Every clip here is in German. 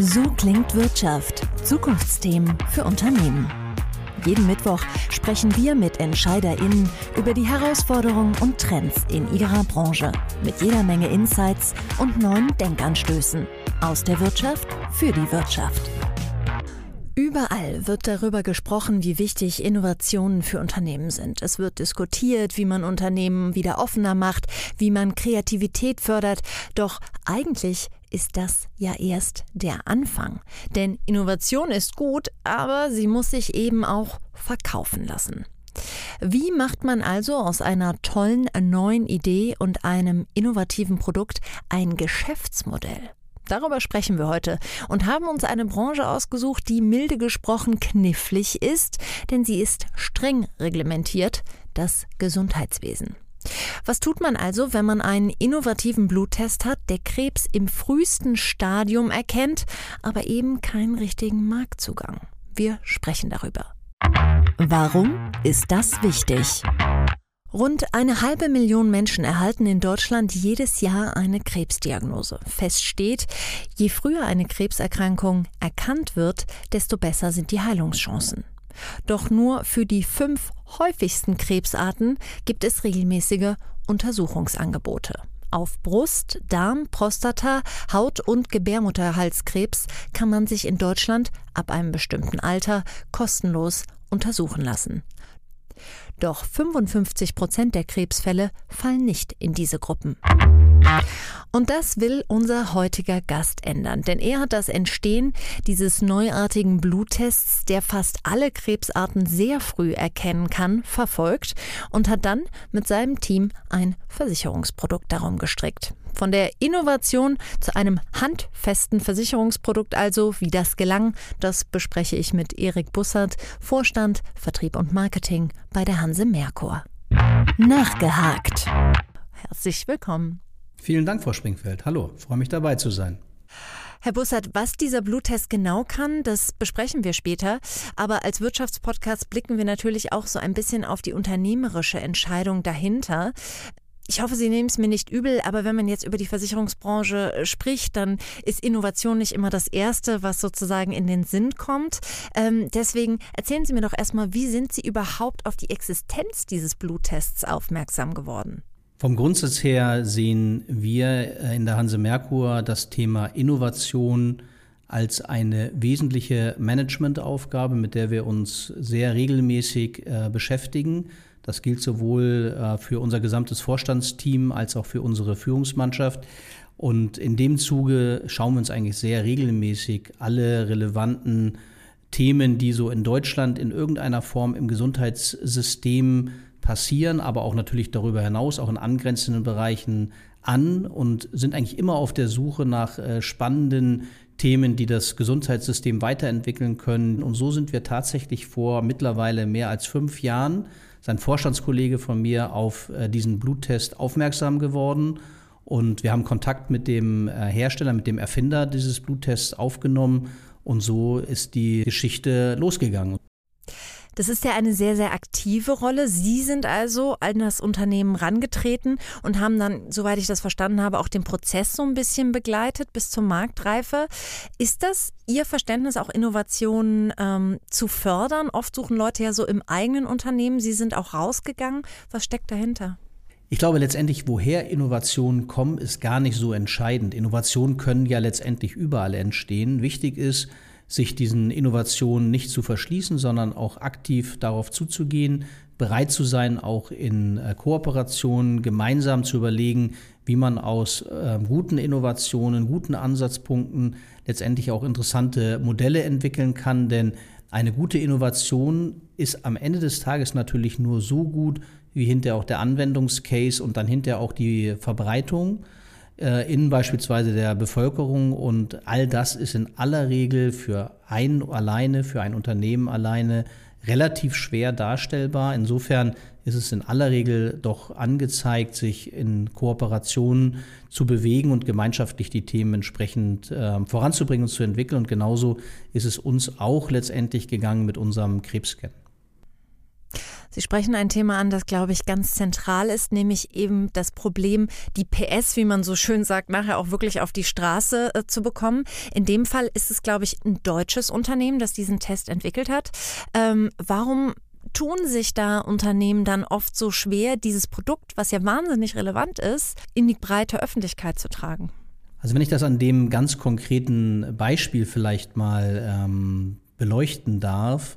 So klingt Wirtschaft. Zukunftsthemen für Unternehmen. Jeden Mittwoch sprechen wir mit EntscheiderInnen über die Herausforderungen und Trends in ihrer Branche. Mit jeder Menge Insights und neuen Denkanstößen. Aus der Wirtschaft für die Wirtschaft. Überall wird darüber gesprochen, wie wichtig Innovationen für Unternehmen sind. Es wird diskutiert, wie man Unternehmen wieder offener macht, wie man Kreativität fördert. Doch eigentlich ist das ja erst der Anfang. Denn Innovation ist gut, aber sie muss sich eben auch verkaufen lassen. Wie macht man also aus einer tollen neuen Idee und einem innovativen Produkt ein Geschäftsmodell? Darüber sprechen wir heute und haben uns eine Branche ausgesucht, die milde gesprochen knifflig ist, denn sie ist streng reglementiert, das Gesundheitswesen. Was tut man also, wenn man einen innovativen Bluttest hat, der Krebs im frühesten Stadium erkennt, aber eben keinen richtigen Marktzugang? Wir sprechen darüber. Warum ist das wichtig? Rund eine halbe Million Menschen erhalten in Deutschland jedes Jahr eine Krebsdiagnose. Fest steht, je früher eine Krebserkrankung erkannt wird, desto besser sind die Heilungschancen. Doch nur für die fünf häufigsten Krebsarten gibt es regelmäßige Untersuchungsangebote. Auf Brust, Darm, Prostata, Haut- und Gebärmutterhalskrebs kann man sich in Deutschland ab einem bestimmten Alter kostenlos untersuchen lassen. Doch 55 Prozent der Krebsfälle fallen nicht in diese Gruppen. Und das will unser heutiger Gast ändern, denn er hat das Entstehen dieses neuartigen Bluttests, der fast alle Krebsarten sehr früh erkennen kann, verfolgt und hat dann mit seinem Team ein Versicherungsprodukt darum gestrickt. Von der Innovation zu einem handfesten Versicherungsprodukt also, wie das gelang, das bespreche ich mit Erik Bussert, Vorstand Vertrieb und Marketing bei der Hanse Merkur. Nachgehakt. Herzlich willkommen. Vielen Dank, Frau Springfeld. Hallo, freue mich dabei zu sein. Herr Bussert, was dieser Bluttest genau kann, das besprechen wir später. Aber als Wirtschaftspodcast blicken wir natürlich auch so ein bisschen auf die unternehmerische Entscheidung dahinter ich hoffe, Sie nehmen es mir nicht übel, aber wenn man jetzt über die Versicherungsbranche äh, spricht, dann ist Innovation nicht immer das Erste, was sozusagen in den Sinn kommt. Ähm, deswegen erzählen Sie mir doch erstmal, wie sind Sie überhaupt auf die Existenz dieses Bluttests aufmerksam geworden? Vom Grundsatz her sehen wir äh, in der Hanse Merkur das Thema Innovation als eine wesentliche Managementaufgabe, mit der wir uns sehr regelmäßig äh, beschäftigen. Das gilt sowohl äh, für unser gesamtes Vorstandsteam als auch für unsere Führungsmannschaft. Und in dem Zuge schauen wir uns eigentlich sehr regelmäßig alle relevanten Themen, die so in Deutschland in irgendeiner Form im Gesundheitssystem passieren, aber auch natürlich darüber hinaus, auch in angrenzenden Bereichen an und sind eigentlich immer auf der Suche nach äh, spannenden Themen, die das Gesundheitssystem weiterentwickeln können. Und so sind wir tatsächlich vor mittlerweile mehr als fünf Jahren sein Vorstandskollege von mir auf äh, diesen Bluttest aufmerksam geworden. Und wir haben Kontakt mit dem äh, Hersteller, mit dem Erfinder dieses Bluttests aufgenommen. Und so ist die Geschichte losgegangen. Das ist ja eine sehr, sehr aktive Rolle. Sie sind also an das Unternehmen rangetreten und haben dann, soweit ich das verstanden habe, auch den Prozess so ein bisschen begleitet bis zur Marktreife. Ist das Ihr Verständnis, auch Innovationen ähm, zu fördern? Oft suchen Leute ja so im eigenen Unternehmen. Sie sind auch rausgegangen. Was steckt dahinter? Ich glaube letztendlich, woher Innovationen kommen, ist gar nicht so entscheidend. Innovationen können ja letztendlich überall entstehen. Wichtig ist, sich diesen Innovationen nicht zu verschließen, sondern auch aktiv darauf zuzugehen, bereit zu sein, auch in äh, Kooperationen gemeinsam zu überlegen, wie man aus äh, guten Innovationen, guten Ansatzpunkten letztendlich auch interessante Modelle entwickeln kann. Denn eine gute Innovation ist am Ende des Tages natürlich nur so gut, wie hinterher auch der Anwendungscase und dann hinterher auch die Verbreitung in beispielsweise der Bevölkerung. Und all das ist in aller Regel für ein alleine, für ein Unternehmen alleine relativ schwer darstellbar. Insofern ist es in aller Regel doch angezeigt, sich in Kooperationen zu bewegen und gemeinschaftlich die Themen entsprechend äh, voranzubringen und zu entwickeln. Und genauso ist es uns auch letztendlich gegangen mit unserem Krebscan. Sie sprechen ein Thema an, das, glaube ich, ganz zentral ist, nämlich eben das Problem, die PS, wie man so schön sagt, nachher auch wirklich auf die Straße äh, zu bekommen. In dem Fall ist es, glaube ich, ein deutsches Unternehmen, das diesen Test entwickelt hat. Ähm, warum tun sich da Unternehmen dann oft so schwer, dieses Produkt, was ja wahnsinnig relevant ist, in die breite Öffentlichkeit zu tragen? Also wenn ich das an dem ganz konkreten Beispiel vielleicht mal ähm, beleuchten darf,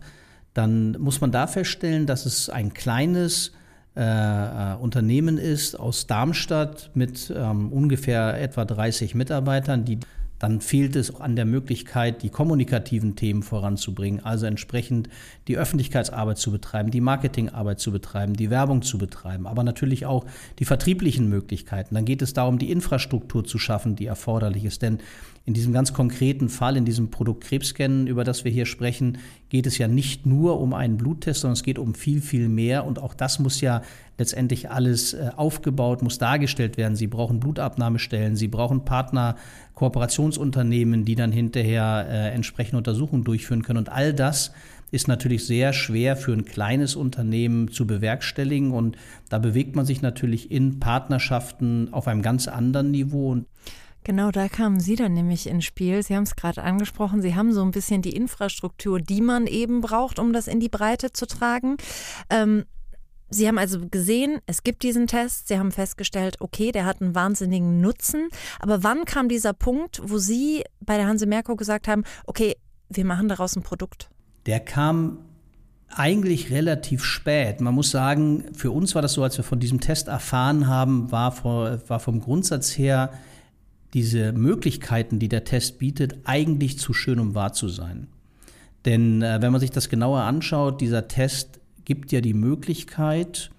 dann muss man da feststellen, dass es ein kleines äh, äh Unternehmen ist aus Darmstadt mit ähm, ungefähr etwa 30 Mitarbeitern, die dann fehlt es an der Möglichkeit, die kommunikativen Themen voranzubringen, also entsprechend die Öffentlichkeitsarbeit zu betreiben, die Marketingarbeit zu betreiben, die Werbung zu betreiben, aber natürlich auch die vertrieblichen Möglichkeiten. Dann geht es darum, die Infrastruktur zu schaffen, die erforderlich ist. Denn in diesem ganz konkreten Fall, in diesem Produkt Krebscannen, über das wir hier sprechen, geht es ja nicht nur um einen Bluttest, sondern es geht um viel, viel mehr. Und auch das muss ja letztendlich alles äh, aufgebaut, muss dargestellt werden. Sie brauchen Blutabnahmestellen, Sie brauchen Partner, Kooperationsunternehmen, die dann hinterher äh, entsprechende Untersuchungen durchführen können. Und all das ist natürlich sehr schwer für ein kleines Unternehmen zu bewerkstelligen. Und da bewegt man sich natürlich in Partnerschaften auf einem ganz anderen Niveau. Genau, da kamen Sie dann nämlich ins Spiel. Sie haben es gerade angesprochen. Sie haben so ein bisschen die Infrastruktur, die man eben braucht, um das in die Breite zu tragen. Ähm, Sie haben also gesehen, es gibt diesen Test. Sie haben festgestellt, okay, der hat einen wahnsinnigen Nutzen. Aber wann kam dieser Punkt, wo Sie bei der Hanse Merkur gesagt haben, okay, wir machen daraus ein Produkt? Der kam eigentlich relativ spät. Man muss sagen, für uns war das so, als wir von diesem Test erfahren haben, war, vor, war vom Grundsatz her diese Möglichkeiten, die der Test bietet, eigentlich zu schön, um wahr zu sein. Denn äh, wenn man sich das genauer anschaut, dieser Test gibt ja die Möglichkeit,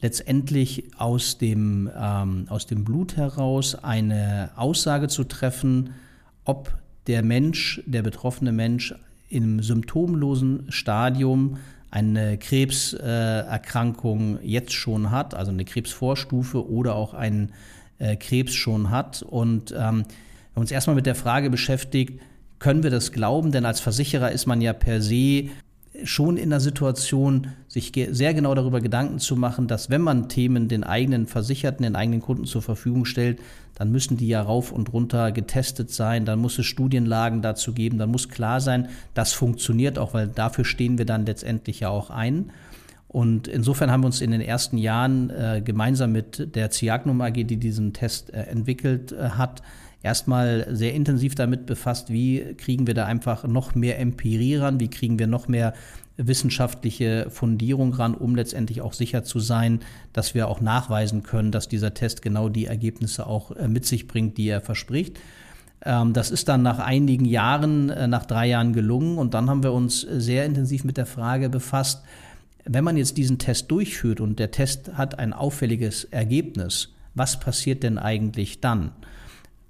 letztendlich aus dem, ähm, aus dem Blut heraus eine Aussage zu treffen, ob der Mensch, der betroffene Mensch im symptomlosen Stadium eine Krebserkrankung äh, jetzt schon hat, also eine Krebsvorstufe oder auch einen äh, Krebs schon hat. Und ähm, wir haben uns erstmal mit der Frage beschäftigt, können wir das glauben? Denn als Versicherer ist man ja per se schon in der Situation, sich sehr genau darüber Gedanken zu machen, dass wenn man Themen den eigenen Versicherten, den eigenen Kunden zur Verfügung stellt, dann müssen die ja rauf und runter getestet sein, dann muss es Studienlagen dazu geben, dann muss klar sein, das funktioniert auch, weil dafür stehen wir dann letztendlich ja auch ein. Und insofern haben wir uns in den ersten Jahren äh, gemeinsam mit der Ciagnum AG, die diesen Test äh, entwickelt äh, hat, erstmal sehr intensiv damit befasst, wie kriegen wir da einfach noch mehr Empirie ran, wie kriegen wir noch mehr wissenschaftliche Fundierung ran, um letztendlich auch sicher zu sein, dass wir auch nachweisen können, dass dieser Test genau die Ergebnisse auch äh, mit sich bringt, die er verspricht. Ähm, das ist dann nach einigen Jahren, äh, nach drei Jahren gelungen und dann haben wir uns sehr intensiv mit der Frage befasst, wenn man jetzt diesen Test durchführt und der Test hat ein auffälliges Ergebnis, was passiert denn eigentlich dann?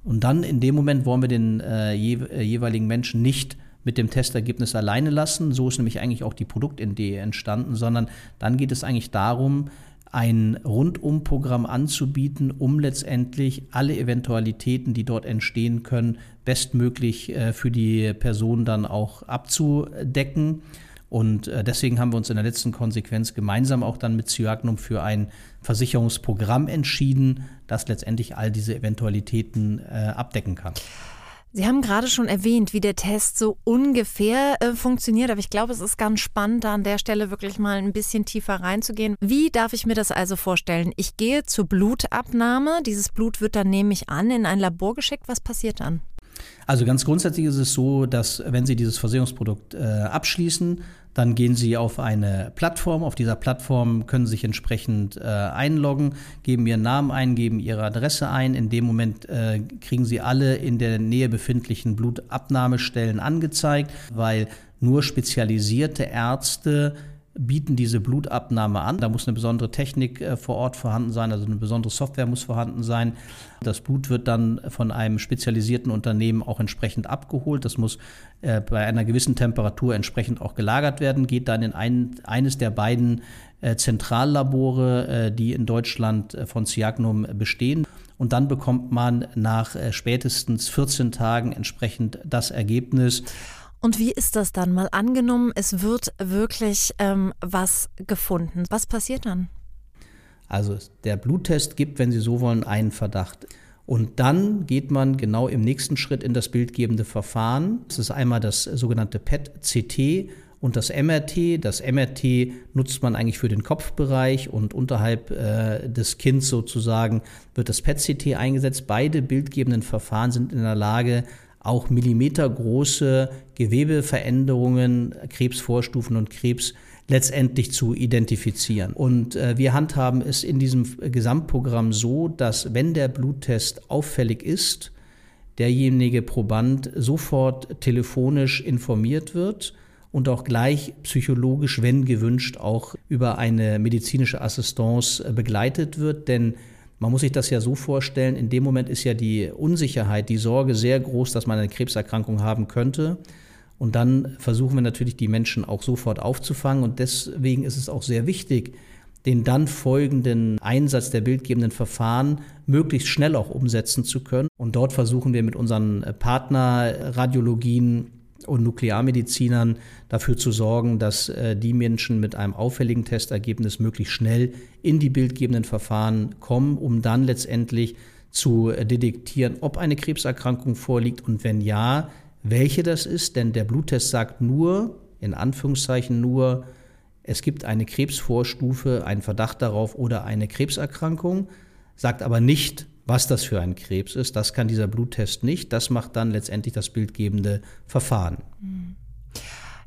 Und dann in dem Moment wollen wir den äh, äh, jeweiligen Menschen nicht mit dem Testergebnis alleine lassen. So ist nämlich eigentlich auch die Produktidee entstanden, sondern dann geht es eigentlich darum, ein Rundumprogramm anzubieten, um letztendlich alle Eventualitäten, die dort entstehen können, bestmöglich äh, für die Person dann auch abzudecken. Und äh, deswegen haben wir uns in der letzten Konsequenz gemeinsam auch dann mit Cyagnum für ein Versicherungsprogramm entschieden, das letztendlich all diese Eventualitäten äh, abdecken kann. Sie haben gerade schon erwähnt, wie der Test so ungefähr äh, funktioniert, aber ich glaube, es ist ganz spannend, da an der Stelle wirklich mal ein bisschen tiefer reinzugehen. Wie darf ich mir das also vorstellen? Ich gehe zur Blutabnahme, dieses Blut wird dann, nehme ich an, in ein Labor geschickt. Was passiert dann? Also ganz grundsätzlich ist es so, dass wenn Sie dieses Versicherungsprodukt äh, abschließen, dann gehen Sie auf eine Plattform. Auf dieser Plattform können Sie sich entsprechend äh, einloggen, geben Ihren Namen ein, geben Ihre Adresse ein. In dem Moment äh, kriegen Sie alle in der Nähe befindlichen Blutabnahmestellen angezeigt, weil nur spezialisierte Ärzte bieten diese Blutabnahme an. Da muss eine besondere Technik äh, vor Ort vorhanden sein, also eine besondere Software muss vorhanden sein. Das Blut wird dann von einem spezialisierten Unternehmen auch entsprechend abgeholt. Das muss äh, bei einer gewissen Temperatur entsprechend auch gelagert werden, geht dann in ein, eines der beiden äh, Zentrallabore, die in Deutschland von Ciagnum bestehen. Und dann bekommt man nach spätestens 14 Tagen entsprechend das Ergebnis Und wie ist das dann? Mal angenommen, es wird wirklich ähm, was gefunden. Was passiert dann? Also der Bluttest gibt, wenn Sie so wollen, einen Verdacht. Und dann geht man genau im nächsten Schritt in das bildgebende Verfahren. Das ist einmal das sogenannte PET-CT und das MRT. Das MRT nutzt man eigentlich für den Kopfbereich und unterhalb äh, des Kinns sozusagen wird das PET-CT eingesetzt. Beide bildgebenden Verfahren sind in der Lage, auch millimetergroße Gewebeveränderungen, Krebsvorstufen und Krebs letztendlich zu identifizieren. Und äh, wir handhaben es in diesem Gesamtprogramm so, dass wenn der Bluttest auffällig ist, derjenige Proband sofort telefonisch informiert wird und auch gleich psychologisch, wenn gewünscht, auch über eine medizinische Assistance begleitet wird. Denn man muss sich das ja so vorstellen, in dem Moment ist ja die Unsicherheit, die Sorge sehr groß, dass man eine Krebserkrankung haben könnte. Und dann versuchen wir natürlich, die Menschen auch sofort aufzufangen. Und deswegen ist es auch sehr wichtig, den dann folgenden Einsatz der bildgebenden Verfahren möglichst schnell auch umsetzen zu können. Und dort versuchen wir mit unseren Partnerradiologien und Nuklearmedizinern dafür zu sorgen, dass äh, die Menschen mit einem auffälligen Testergebnis möglichst schnell in die bildgebenden Verfahren kommen, um dann letztendlich zu äh, detektieren, ob eine Krebserkrankung vorliegt und wenn ja, welche das ist, denn der Bluttest sagt nur, in Anführungszeichen nur, es gibt eine Krebsvorstufe, einen Verdacht darauf oder eine Krebserkrankung, sagt aber nicht, was das für ein Krebs ist. Das kann dieser Bluttest nicht. Das macht dann letztendlich das bildgebende Verfahren. Mhm.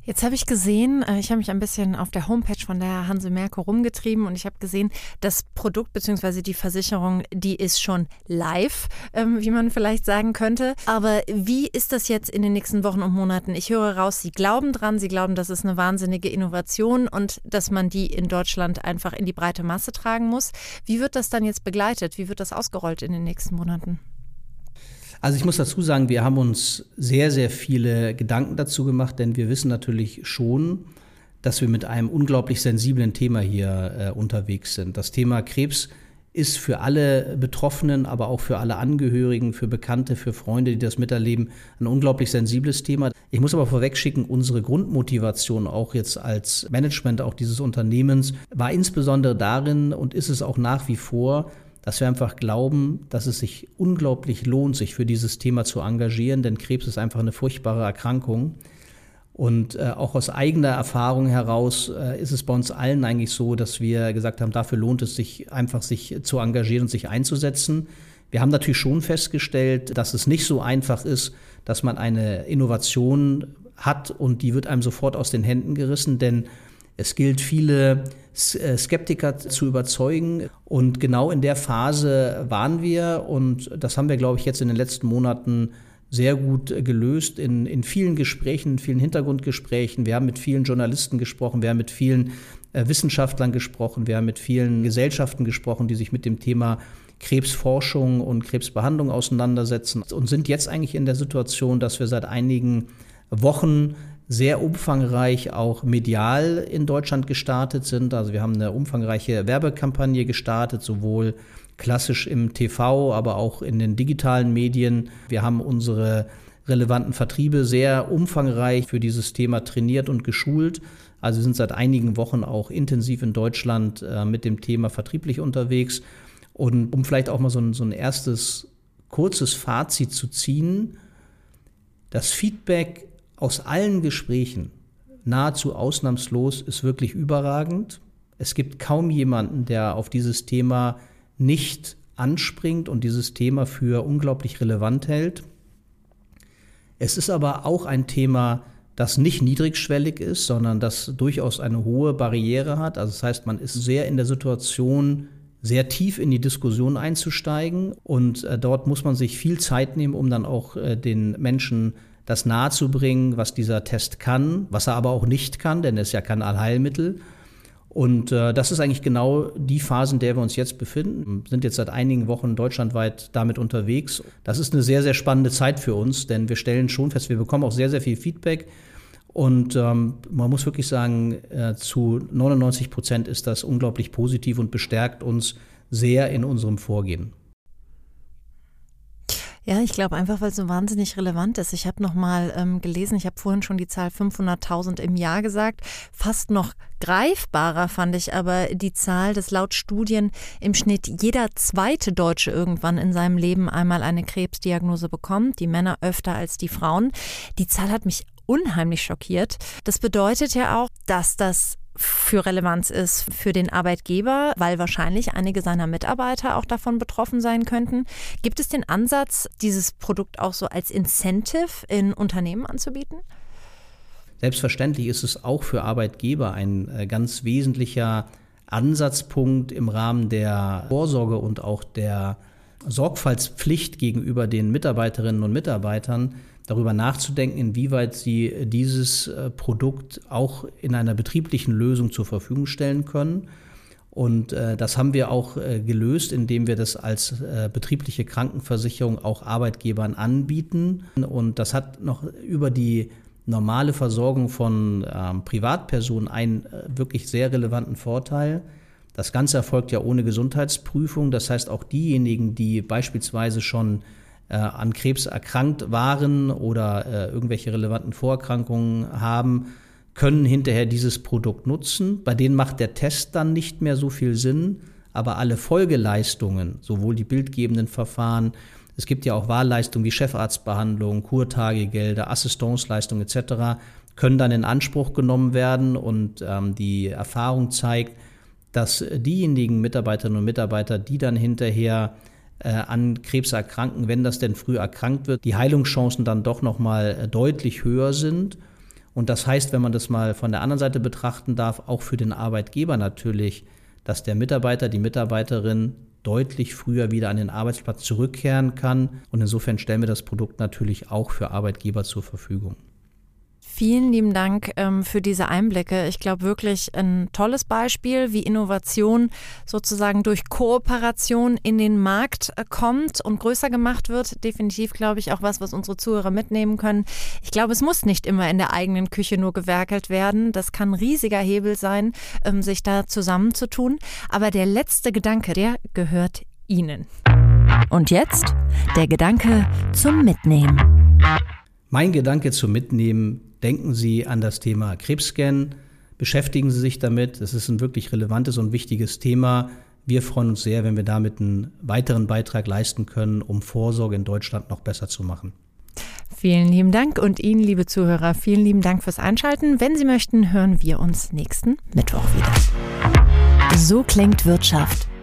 Jetzt habe ich gesehen, äh, ich habe mich ein bisschen auf der Homepage von der Hanse Merkur rumgetrieben und ich habe gesehen, das Produkt bzw. die Versicherung, die ist schon live, ähm, wie man vielleicht sagen könnte. Aber wie ist das jetzt in den nächsten Wochen und Monaten? Ich höre raus, Sie glauben dran, Sie glauben, das ist eine wahnsinnige Innovation und dass man die in Deutschland einfach in die breite Masse tragen muss. Wie wird das dann jetzt begleitet? Wie wird das ausgerollt in den nächsten Monaten? Also ich muss dazu sagen, wir haben uns sehr, sehr viele Gedanken dazu gemacht, denn wir wissen natürlich schon, dass wir mit einem unglaublich sensiblen Thema hier äh, unterwegs sind. Das Thema Krebs ist für alle Betroffenen, aber auch für alle Angehörigen, für Bekannte, für Freunde, die das miterleben, ein unglaublich sensibles Thema. Ich muss aber vorwegschicken, unsere Grundmotivation auch jetzt als Management auch dieses Unternehmens war insbesondere darin und ist es auch nach wie vor, dass wir einfach glauben, dass es sich unglaublich lohnt, sich für dieses Thema zu engagieren, denn Krebs ist einfach eine furchtbare Erkrankung. Und äh, auch aus eigener Erfahrung heraus äh, ist es bei uns allen eigentlich so, dass wir gesagt haben, dafür lohnt es sich einfach, sich zu engagieren und sich einzusetzen. Wir haben natürlich schon festgestellt, dass es nicht so einfach ist, dass man eine Innovation hat und die wird einem sofort aus den Händen gerissen, denn es gilt, viele Skeptiker zu überzeugen. Und genau in der Phase waren wir. Und das haben wir, glaube ich, jetzt in den letzten Monaten sehr gut gelöst in, in vielen Gesprächen, in vielen Hintergrundgesprächen. Wir haben mit vielen Journalisten gesprochen, wir haben mit vielen äh, Wissenschaftlern gesprochen, wir haben mit vielen Gesellschaften gesprochen, die sich mit dem Thema Krebsforschung und Krebsbehandlung auseinandersetzen und sind jetzt eigentlich in der Situation, dass wir seit einigen Wochen sehr umfangreich auch medial in Deutschland gestartet sind. Also wir haben eine umfangreiche Werbekampagne gestartet, sowohl klassisch im TV, aber auch in den digitalen Medien. Wir haben unsere relevanten Vertriebe sehr umfangreich für dieses Thema trainiert und geschult. Also sind seit einigen Wochen auch intensiv in Deutschland äh, mit dem Thema vertrieblich unterwegs. Und um vielleicht auch mal so ein, so ein erstes kurzes Fazit zu ziehen, das Feedback aus allen Gesprächen, nahezu ausnahmslos, ist wirklich überragend. Es gibt kaum jemanden, der auf dieses Thema nicht anspringt und dieses Thema für unglaublich relevant hält. Es ist aber auch ein Thema, das nicht niedrigschwellig ist, sondern das durchaus eine hohe Barriere hat. Also das heißt, man ist sehr in der Situation, sehr tief in die Diskussion einzusteigen und äh, dort muss man sich viel Zeit nehmen, um dann auch äh, den Menschen das nahezubringen, was dieser Test kann, was er aber auch nicht kann, denn er ist ja kein Allheilmittel. Und äh, das ist eigentlich genau die Phase, in der wir uns jetzt befinden. Wir sind jetzt seit einigen Wochen deutschlandweit damit unterwegs. Das ist eine sehr, sehr spannende Zeit für uns, denn wir stellen schon fest, wir bekommen auch sehr, sehr viel Feedback. Und ähm, man muss wirklich sagen, äh, zu 99 Prozent ist das unglaublich positiv und bestärkt uns sehr in unserem Vorgehen. Ja, ich glaube einfach, weil es so wahnsinnig relevant ist. Ich habe noch mal ähm, gelesen, ich habe vorhin schon die Zahl 500.000 im Jahr gesagt. Fast noch greifbarer fand ich aber die Zahl, dass laut Studien im Schnitt jeder zweite Deutsche irgendwann in seinem Leben einmal eine Krebsdiagnose bekommt. Die Männer öfter als die Frauen. Die Zahl hat mich unheimlich schockiert. Das bedeutet ja auch, dass das für Relevanz ist für den Arbeitgeber, weil wahrscheinlich einige seiner Mitarbeiter auch davon betroffen sein könnten. Gibt es den Ansatz, dieses Produkt auch so als Incentive in Unternehmen anzubieten? Selbstverständlich ist es auch für Arbeitgeber ein äh, ganz wesentlicher Ansatzpunkt im Rahmen der Vorsorge und auch der Sorgfaltspflicht gegenüber den Mitarbeiterinnen und Mitarbeitern, darüber nachzudenken, inwieweit sie dieses äh, Produkt auch in einer betrieblichen Lösung zur Verfügung stellen können. Und äh, das haben wir auch äh, gelöst, indem wir das als betriebliche Krankenversicherung auch Arbeitgebern anbieten. Und das hat noch über die normale Versorgung von ähm, Privatpersonen einen äh, wirklich sehr relevanten Vorteil. Das Ganze erfolgt ja ohne Gesundheitsprüfung. Das heißt, auch diejenigen, die beispielsweise schon an Krebs erkrankt waren oder äh, irgendwelche relevanten Vorerkrankungen haben, können hinterher dieses Produkt nutzen. Bei denen macht der Test dann nicht mehr so viel Sinn, aber alle Folgeleistungen, sowohl die bildgebenden Verfahren, es gibt ja auch Wahlleistungen wie Chefarztbehandlung, Kurtagegelder, Assistenzleistungen etc., können dann in Anspruch genommen werden und ähm, die Erfahrung zeigt, dass diejenigen Mitarbeiterinnen und Mitarbeiter, die dann hinterher äh, an Krebs erkranken, wenn das denn früh erkrankt wird, die Heilungschancen dann doch nochmal äh, deutlich höher sind. Und das heißt, wenn man das mal von der anderen Seite betrachten darf, auch für den Arbeitgeber natürlich, dass der Mitarbeiter, die Mitarbeiterin deutlich früher wieder an den Arbeitsplatz zurückkehren kann. Und insofern stellen wir das Produkt natürlich auch für Arbeitgeber zur Verfügung. Vielen lieben Dank ähm, für diese Einblicke. Ich glaube wirklich ein tolles Beispiel, wie Innovation sozusagen durch Kooperation in den Markt äh, kommt und größer gemacht wird. Definitiv, glaube ich, auch was, was unsere Zuhörer mitnehmen können. Ich glaube, es muss nicht immer in der eigenen Küche nur gewerkelt werden. Das kann ein riesiger Hebel sein, ähm, sich da zusammenzutun. Aber der letzte Gedanke, der gehört Ihnen. Und jetzt der Gedanke zum Mitnehmen. Mein Gedanke zum Mitnehmen denken Sie an das Thema Krebsscan, beschäftigen Sie sich damit. Es ist ein wirklich relevantes und wichtiges Thema. Wir freuen uns sehr, wenn wir damit einen weiteren Beitrag leisten können, um Vorsorge in Deutschland noch besser zu machen. Vielen lieben Dank und Ihnen, liebe Zuhörer, vielen lieben Dank fürs Einschalten. Wenn Sie möchten, hören wir uns nächsten Mittwoch wieder. So klingt Wirtschaft.